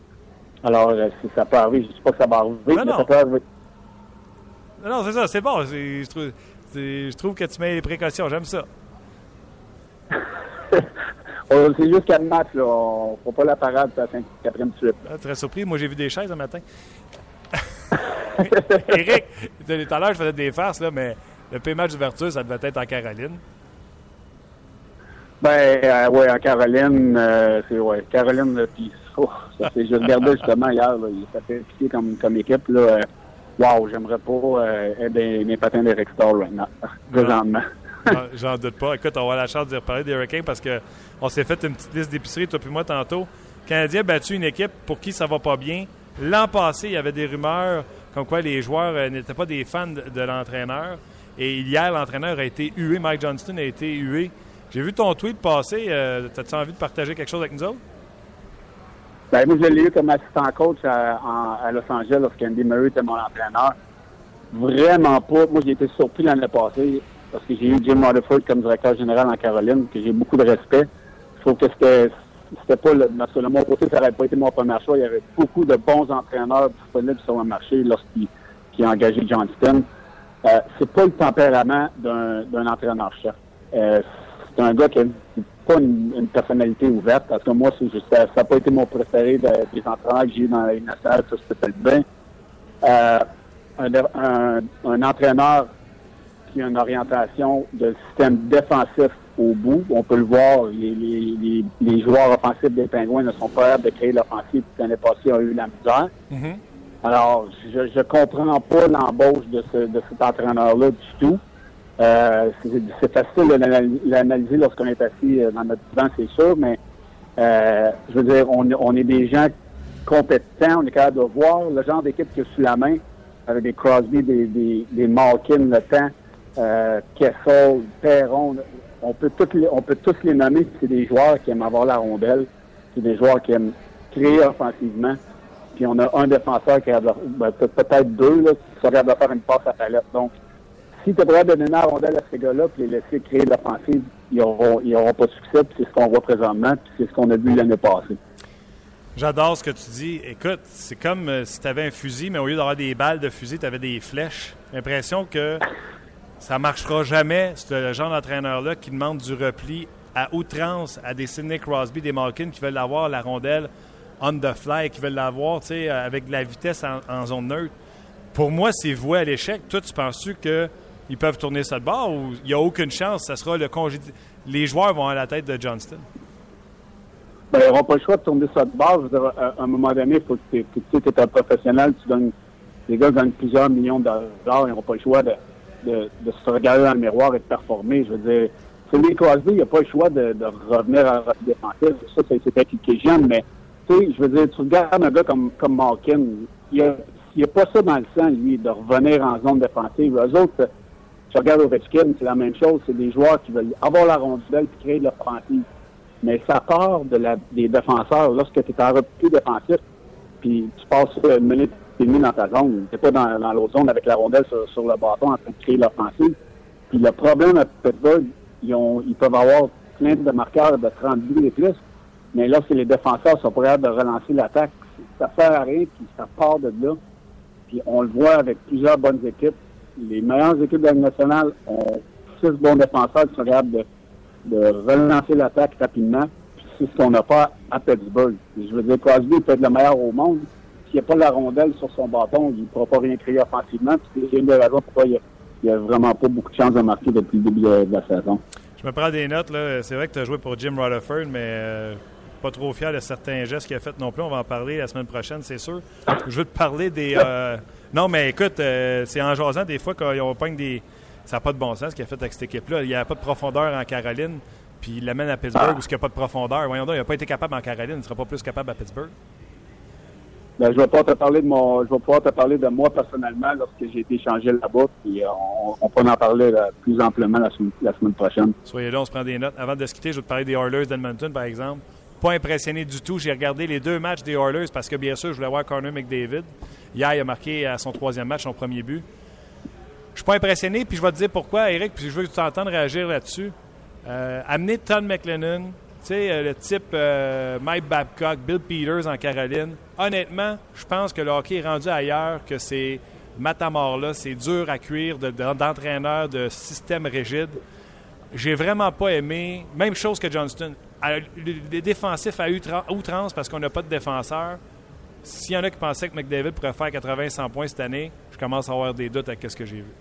Alors, euh, si ça peut arriver, je ne dis pas que ça va arriver, mais ça peut arriver. Non, non, c'est ça, c'est bon. Je trouve, c'est- je trouve que tu mets les précautions. J'aime ça. C'est juste quatre matchs, là. On ne fera pas la parade à la quatrième suite. Ah, très surpris. Moi, j'ai vu des chaises un matin. Eric, tout à l'heure, je faisais des farces, là, mais le pay match d'ouverture, ça devait être en Caroline. Ben, euh, ouais, en Caroline, euh, c'est, ouais, Caroline, là, puis, oh, ça je regardais justement hier, là, ça fait piquer comme, comme équipe, là. euh, Wow, j'aimerais pas euh, des, mes patins d'Eric Starr right now, présentement. J'en- J'en doute pas. Écoute, on va avoir la chance de reparler des Hurricanes parce qu'on s'est fait une petite liste d'épicerie, toi puis moi, tantôt. Le Canadien a battu une équipe pour qui ça va pas bien. L'an passé, il y avait des rumeurs comme quoi les joueurs n'étaient pas des fans de, de l'entraîneur. Et hier, l'entraîneur a été hué. Mike Johnston a été hué. J'ai vu ton tweet passer. Euh, T'as-tu envie de partager quelque chose avec nous autres? Ben, moi, je l'ai eu comme assistant coach à, Los Angeles lorsqu'Andy Murray était mon entraîneur. Vraiment pas. Moi, j'ai été surpris l'année passée parce que j'ai eu Jim Rutherford comme directeur général en Caroline, que j'ai beaucoup de respect. Je trouve que c'était pas le, parce que de mon côté, ça n'aurait pas été mon premier choix. Il y avait beaucoup de bons entraîneurs disponibles sur le marché lorsqu'il qu'il a engagé Johnston. Euh, c'est pas le tempérament d'un d'un entraîneur-chef. Euh, c'est un gars qui a pas une, une personnalité ouverte. Parce que moi, c'est juste, ça n'a pas été mon préféré de- des entraîneurs que j'ai eu dans la Ligue nationale, ça peut bien. Euh, un, un- un entraîneur qui a une orientation de système défensif au bout. On peut le voir, les, les- les- les joueurs offensifs des Pingouins ne sont pas capables de créer l'offensive. L'année passée, ont eu la misère. Alors, je ne comprends pas l'embauche de, ce, de cet entraîneur-là du tout. Euh, c'est facile de l'anal- l'analyser lorsqu'on est assis euh, dans notre divan, c'est sûr, mais euh, je veux dire, on, on est des gens compétents, on est capable de voir le genre d'équipe qui a sous la main, avec des Crosby, des, des, des Malkin, le temps, euh, Kessel, Perron. On peut, toutes les, on peut tous les nommer, c'est des joueurs qui aiment avoir la rondelle, c'est des joueurs qui aiment créer offensivement. Puis on a un défenseur qui a ben, peut- peut-être deux là, qui sont capables de faire une passe à palette. Donc, si tu capable de donner la rondelle à ces gars-là puis les laisser créer de l'offensive, ils n'auront ils auront pas de succès. Puis c'est ce qu'on voit présentement, puis c'est ce qu'on a vu l'année passée. J'adore ce que tu dis. Écoute, c'est comme euh, si tu avais un fusil, mais au lieu d'avoir des balles de fusil, tu avais des flèches. L'impression que ça marchera jamais, ce genre d'entraîneur-là qui demande du repli à outrance à des Sidney Crosby, des Malkin qui veulent avoir la rondelle on the fly, qui veulent l'avoir avec de la vitesse en, en zone neutre. Pour moi, c'est voué à l'échec. Toi, tu penses-tu qu'ils peuvent tourner ça de bord ou il n'y a aucune chance? Ça sera le congédi... Les joueurs vont à la tête de Johnston. Ben, ils n'auront pas le choix de tourner ça de dire, à, un moment donné, il faut que tu es un professionnel, tu donnes, les gars gagnent plusieurs millions de dollars, ils n'auront pas le choix de, se regarder dans le miroir et de performer. Je veux dire, Sidney Crosby, il n'a pas le choix de, revenir à la défensive. Ça, c'est intelligent, mais tu sais, je veux dire, tu regardes un gars comme, comme il n'y a, pas ça dans le sang, lui, de revenir en zone défensive. Eux autres, tu regardes Ovechkin, c'est la même chose. C'est des joueurs qui veulent avoir la rondelle et créer de l'offensive. Mais ça part des défenseurs. Lorsque tu es en repli défensif, puis tu passes une minute et demie dans ta zone, tu pas dans, dans l'autre zone avec la rondelle sur, le bâton en train de créer l'offensive. Puis le problème à Pittsburgh, ils, peuvent avoir plein de marqueurs de 30 buts et plus, mais lorsque les défenseurs sont prêts de relancer l'attaque, ça sert à rien, puis ça part de là. Puis on le voit avec plusieurs bonnes équipes. Les meilleures équipes de la nationale ont six bons défenseurs qui sont capables de, relancer l'attaque rapidement. C'est ce qu'on n'a pas à Pittsburgh. Je veux dire, Crosby peut être le meilleur au monde. S'il n'y a pas la rondelle sur son bâton, il ne pourra pas rien créer offensivement. C'est une des raisons pourquoi il n'y a, vraiment pas beaucoup de chances de marquer depuis le début de, la saison. Je me prends des notes. C'est vrai que tu as joué pour Jim Rutherford, mais euh, pas trop fier de certains gestes qu'il a fait non plus. On va en parler la semaine prochaine, c'est sûr. Je veux te parler des. Euh, non, mais écoute, euh, c'est en jasant des fois qu'on pogne des. Ça n'a pas de bon sens ce qu'il a fait avec cette équipe-là. Il n'y a pas de profondeur en Caroline, puis il l'amène à Pittsburgh où il n'y a pas de profondeur. Voyons donc, il n'a pas été capable en Caroline, il ne sera pas plus capable à Pittsburgh. Ben, je vais pas te parler de mon, je vais pouvoir te parler de moi personnellement lorsque j'ai été changé là-bas, puis euh, on, on pourra en parler plus amplement la, semaine prochaine. Soyez là, on se prend des notes. Avant de se quitter, je vais te parler des Oilers d'Edmonton, par exemple pas impressionné du tout. J'ai regardé les deux matchs des Oilers parce que, bien sûr, je voulais voir Connor McDavid. Hier, il a marqué à son troisième match son premier but. Je suis pas impressionné, puis je vais te dire pourquoi, Eric, puis je veux que tu t'entendes réagir là-dessus. Euh, amener Todd McLennan, tu sais, euh, le type euh, Mike Babcock, Bill Peters en Caroline. Honnêtement, je pense que le hockey est rendu ailleurs, que c'est matamor-là, c'est dur à cuire d'entraîneur, de, de système rigide. J'ai vraiment pas aimé. Même chose que Johnston les défensifs à outrance parce qu'on n'a pas de défenseur. S'il y en a qui pensaient que McDavid pourrait faire 80-100 points cette année, je commence à avoir des doutes à ce que j'ai vu.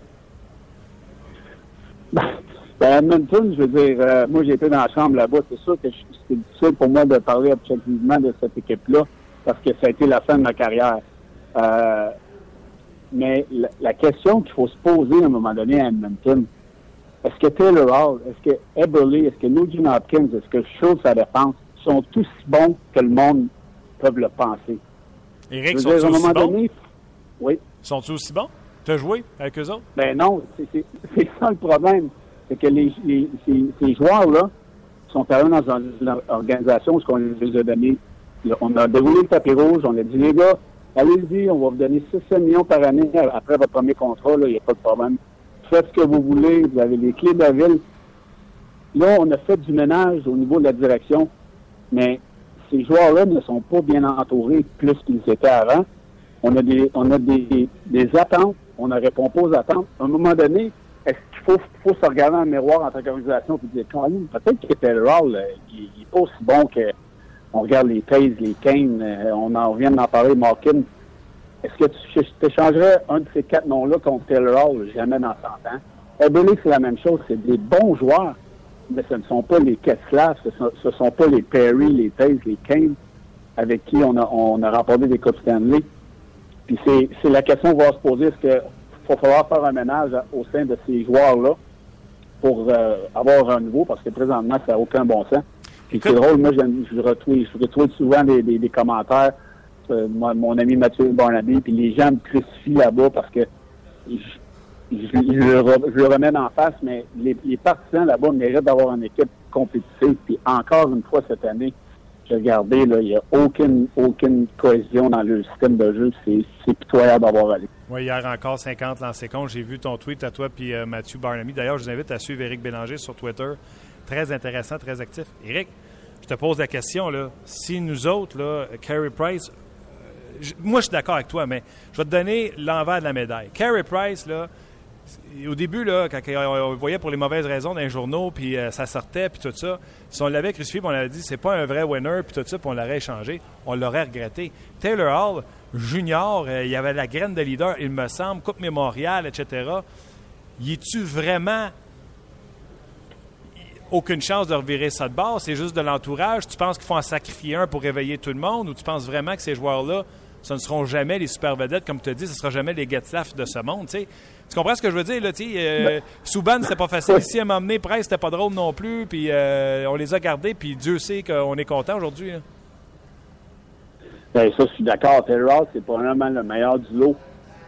Ben, Edmonton, je veux dire, euh, moi j'ai été dans la chambre là-bas, c'est sûr que c'est difficile pour moi de parler objectivement de cette équipe-là parce que ça a été la fin de ma carrière. Euh, mais la, la question qu'il faut se poser à un moment donné à Edmonton, est-ce que Taylor Hall, est-ce que Eberly, est-ce que Nugent Hopkins, est-ce que Schultz à défense sont tous bons que le monde peut le penser? Eric, sont ils aussi bons? oui. Sont-ils aussi bons? Tu as joué avec eux autres? Ben non, c'est ça le problème. C'est que les, ces, joueurs-là sont arrivés dans une organisation où on les a donné. On a déroulé le tapis rouge, on a dit les gars, allez-y, on va vous donner 6 millions par année après votre premier contrat, il n'y a pas de problème faites ce que vous voulez, vous avez les clés de la ville. Là, on a fait du ménage au niveau de la direction, mais ces joueurs-là ne sont pas bien entourés plus qu'ils étaient avant. On a des, on a des, attentes, on ne répond pas aux attentes. À un moment donné, est-ce qu'il faut, faut se regarder dans le miroir en tant qu'organisation et dire, peut-être que Taylor il n'est pas aussi bon que on regarde les Taze, les Kane, euh, on en vient d'en parler, Malkin. Est-ce que tu échangerais un de ces quatre noms-là contre Taylor Hall? Jamais dans 100 ans. Eberle, c'est la même chose. C'est des bons joueurs, mais ce ne sont pas les Kessler, ce ne sont, pas les Perry, les Taze, les Kane, avec qui on a, on a remporté des Coupes Stanley. Puis c'est la question qu'on va se poser. Est-ce qu'il va falloir faire un ménage au sein de ces joueurs-là pour euh, avoir un nouveau? Parce que présentement, ça n'a aucun bon sens. Puis c'est drôle, moi, je, je, retrouve, je retrouve souvent des commentaires euh, mon ami Mathieu Barnaby, puis les gens me crucifient là-bas parce que je, le, remets en face, mais les, partisans là-bas méritent d'avoir une équipe compétitive. Puis encore une fois cette année, j'ai regardé, il n'y a aucune, aucune cohésion dans le système de jeu. C'est pitoyable d'avoir allé. Oui, hier encore 50 lancés compte. J'ai vu ton tweet à toi puis euh, Mathieu Barnaby. D'ailleurs, je vous invite à suivre Éric Bélanger sur Twitter. Très intéressant, très actif. Éric, je te pose la question, là. Si nous autres, là, Carey Price, moi, je suis d'accord avec toi, mais je vais te donner l'envers de la médaille. Carey Price, là, au début, là, quand on le voyait pour les mauvaises raisons dans les journaux, puis euh, ça sortait, puis tout ça, si on l'avait crucifié, puis on avait dit c'est pas un vrai winner, puis tout ça, puis on l'aurait échangé, on l'aurait regretté. Taylor Hall, junior, euh, il avait la graine de leader, il me semble, Coupe Mémorial, etc. Y es-tu vraiment aucune chance de revirer ça de base? C'est juste de l'entourage? Tu penses qu'il faut en sacrifier un pour réveiller tout le monde, ou tu penses vraiment que ces joueurs-là ce ne seront jamais les super vedettes, comme tu dit, ce ne sera jamais les Getzlaff de ce monde. Tu comprends ce que je veux dire? Là, euh, ben. Souban, c'était pas facile. Ici, à m'emmener, Price, c'était pas drôle non plus. Puis euh, on les a gardés, puis Dieu sait qu'on est content aujourd'hui. Ben, ça, je suis d'accord. Taylor c'est pas vraiment le meilleur du lot.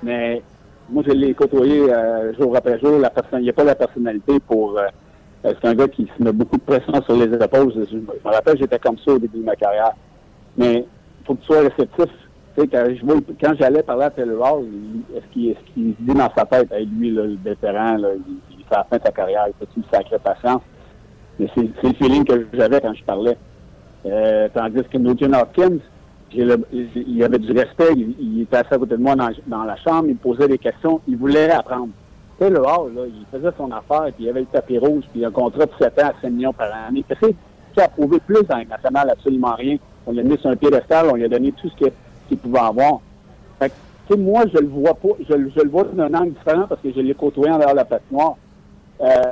Mais moi, je l'ai côtoyé euh, jour après jour. La personne, il n'y a pas la personnalité pour. Euh, c'est un gars qui se met beaucoup de pression sur les épaules. Je, me rappelle, j'étais comme ça au début de ma carrière. Mais il faut que tu sois réceptif. Quand, j'allais parler à Taylor est-ce qu'il est qu dit dans sa tête, hey, lui, le vétéran, il, fait la fin de sa carrière, il fait une sacrée patience. Mais c'est le feeling que j'avais quand je parlais. Euh, tandis que Nugent Hopkins, il avait du respect. Il, était assis à côté de moi dans, la chambre. Il me posait des questions. Il voulait apprendre. Tu hall, il faisait son affaire, puis il avait le tapis rouge, puis un contrat de 7 ans à 5 millions par année. Tu sais, qui a prouvé plus dans le national, absolument rien. On lui a mis sur un piédestal, on lui a donné tout ce qu'il pouvait avoir. Fait que, moi, je le vois pas, je, le vois d'un angle différent parce que je l'ai côtoyé en dehors de la patinoire. Euh,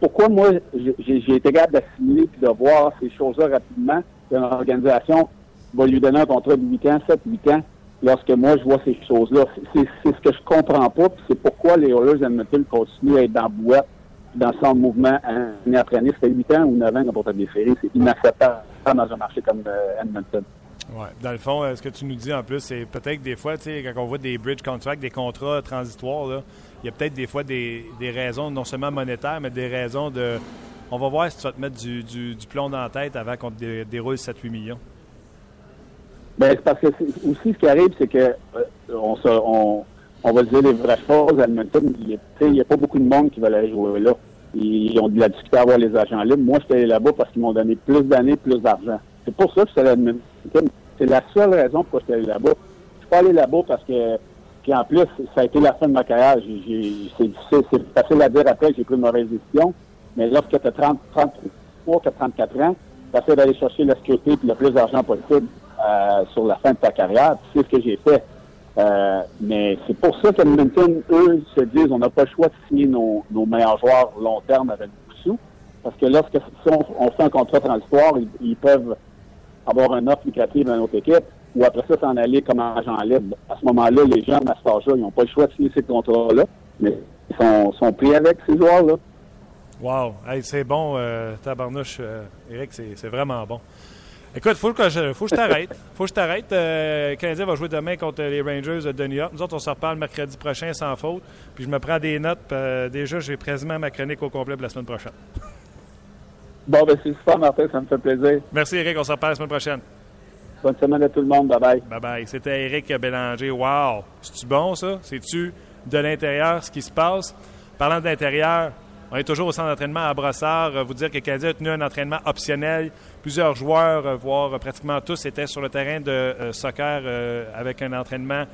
pourquoi moi, j'ai été capable d'assimiler puis de voir ces choses-là rapidement, une organisation va lui donner un contrat de 8 ans, 7, 8 ans, lorsque moi, je vois ces choses-là. C'est ce que je comprends pas, puis c'est pourquoi les Oilers Edmonton continuent à être dans le boîte, dans son mouvement année après année. Ça fait 8 ans ou 9 ans qu'on porte des séries. C'est inacceptable dans un marché comme euh, Edmonton. Ouais. Dans le fond, euh, ce que tu nous dis en plus, c'est peut-être des fois, quand on voit des bridge contracts, des contrats transitoires, il y a peut-être des fois des, des, raisons non seulement monétaires, mais des raisons de. On va voir si tu vas te mettre du, du, du plomb dans la tête avant qu'on te déroule 7-8 millions. Ben, c'est parce que aussi ce qui arrive, c'est que euh, on, se, on, on va dire les vraies choses. À Edmonton, il n'y a, pas beaucoup de monde qui va aller jouer là. Ils ont de la difficulté à avoir les agents libres. Moi, j'étais allé là-bas parce qu'ils m'ont donné plus d'années, plus d'argent. C'est pour ça que je suis allé à Edmonton. C'est la seule raison pourquoi je suis allé là-bas. Je suis pas allé là-bas parce que puis en plus, ça a été la fin de ma carrière. C'est facile à dire après, j'ai pris une mauvaise décision. Mais lorsque tu as 30, 33, 34 ans, tu essaies d'aller chercher la sécurité et le plus d'argent possible. Euh, sur la fin de ta carrière. C'est ce que j'ai fait. Euh, mais c'est pour ça que Edmonton, eux, se disent on n'a pas le choix de signer nos, meilleurs joueurs long terme avec beaucoup de sous. Parce que lorsque si on, fait un contrat transitoire, ils, peuvent avoir un offre lucrative à notre équipe ou après ça s'en aller comme agent libre. À ce moment-là, les gens à cet âge-là, ils n'ont pas le choix de signer ces contrats-là, mais ils sont, sont pris avec ces joueurs-là. Wow! c'est bon, euh, tabarnouche, euh, Eric, c'est vraiment bon. Écoute, faut que je, faut que je t'arrête. faut que je t'arrête. Euh, le Canadien va jouer demain contre les Rangers de New York. Nous autres, on se reparle mercredi prochain sans faute. Puis je me prends des notes. Euh, déjà, j'ai présentement ma chronique au complet pour la semaine prochaine. Bon, ben c'est super, Martin. Ça me fait plaisir. Merci, Eric. On se reparle la semaine prochaine. Bonne semaine à tout le monde. Bye-bye. Bye-bye. C'était Eric Bélanger. Wow! C'est-tu bon, ça? C'est-tu de l'intérieur ce qui se passe? Parlant de l'intérieur, on est toujours au centre d'entraînement à Brossard. Euh, vous dire que Canadien a tenu un entraînement optionnel. Plusieurs joueurs, euh, voire pratiquement tous, étaient sur le terrain de euh, soccer avec un entraînement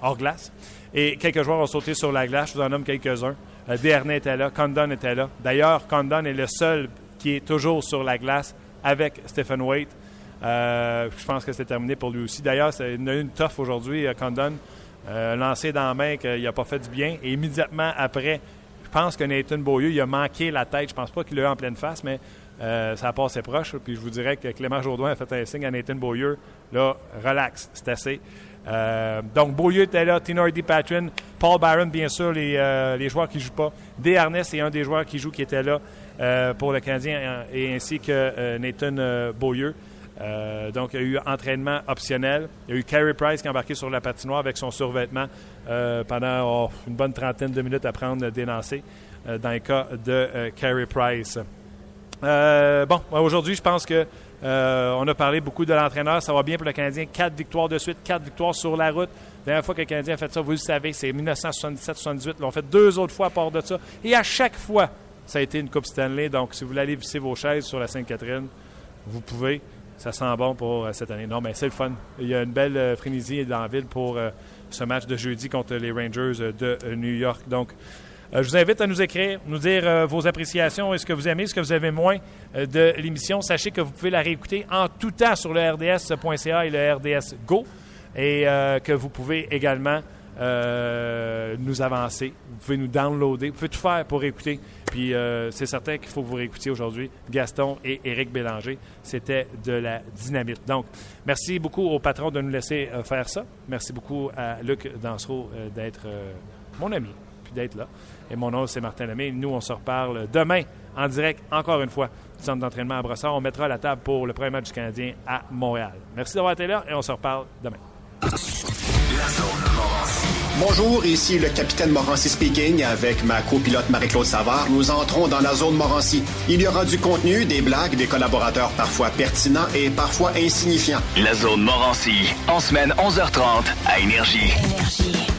hors glace. Et quelques joueurs ont sauté sur la glace. Je vous en nomme quelques-uns. Desharnais était là. Condon était là. D'ailleurs, Condon est le seul qui est toujours sur la glace avec Stephen Waite. je pense que c'est terminé pour lui aussi. D'ailleurs, il a une tough aujourd'hui, Condon. Euh, lancé dans la main qu'il n'a pas fait du bien. Et immédiatement après, je pense que Nathan Beaulieu, il a manqué la tête. Je pense pas qu'il l'a eu en pleine face, mais euh, ça a passé proche. Puis je vous dirais que Clément Jourdouin a fait un signe à Nathan Beaulieu. Là, relax, c'est assez. Euh, donc, Beaulieu était là, Hardy Patrin, Paul Byron, bien sûr, les, les joueurs qui ne jouent pas. Desharnais, c'est un des joueurs qui joue qui était là pour le Canadien, et ainsi que Nathan Beaulieu. Euh, donc, il y a eu entraînement optionnel. Il y a eu Carey Price qui a embarqué sur la patinoire avec son survêtement euh, pendant oh, une bonne trentaine de minutes à prendre des lancers euh, dans le cas de Carey Price. bon, aujourd'hui, je pense que on a parlé beaucoup de l'entraîneur. Ça va bien pour le Canadien. Quatre victoires de suite, quatre victoires sur la route. La dernière fois que le Canadien a fait ça, vous le savez, c'est 1977-78. L'ont fait deux autres fois à part de ça. Et à chaque fois, ça a été une Coupe Stanley. Donc, si vous voulez aller visser vos chaises sur la Sainte-Catherine, vous pouvez ça sent bon pour euh, cette année. Non, mais c'est le fun. Il y a une belle euh, frénésie dans la ville pour euh, ce match de jeudi contre les Rangers de New York. Donc, je vous invite à nous écrire, nous dire vos appréciations, est-ce que vous aimez, est-ce que vous avez moins de l'émission. Sachez que vous pouvez la réécouter en tout temps sur le RDS.ca et le RDS Go et que vous pouvez également euh, nous avancer. Vous pouvez nous downloader. Vous pouvez tout faire pour écouter. Puis euh, c'est certain qu'il faut que vous réécoutiez aujourd'hui Gaston et Éric Bélanger. C'était de la dynamite. Donc, merci beaucoup au patron de nous laisser euh, faire ça. Merci beaucoup à Luc Dansereau d'être mon ami, puis d'être là. Et mon nom, c'est Martin Lemay. Nous, on se reparle demain en direct, encore une fois, du centre d'entraînement à Brossard. On mettra la table pour le premier match du Canadien à Montréal. Merci d'avoir été là et on se reparle demain. Bonjour, ici le capitaine Morancy speaking avec ma copilote Marie-Claude Savard. Nous entrons dans la zone Morancy. Il y aura du contenu, des blagues, des collaborateurs parfois pertinents et parfois insignifiants. La zone Morancy, en semaine 11h30 à Énergie. Énergie.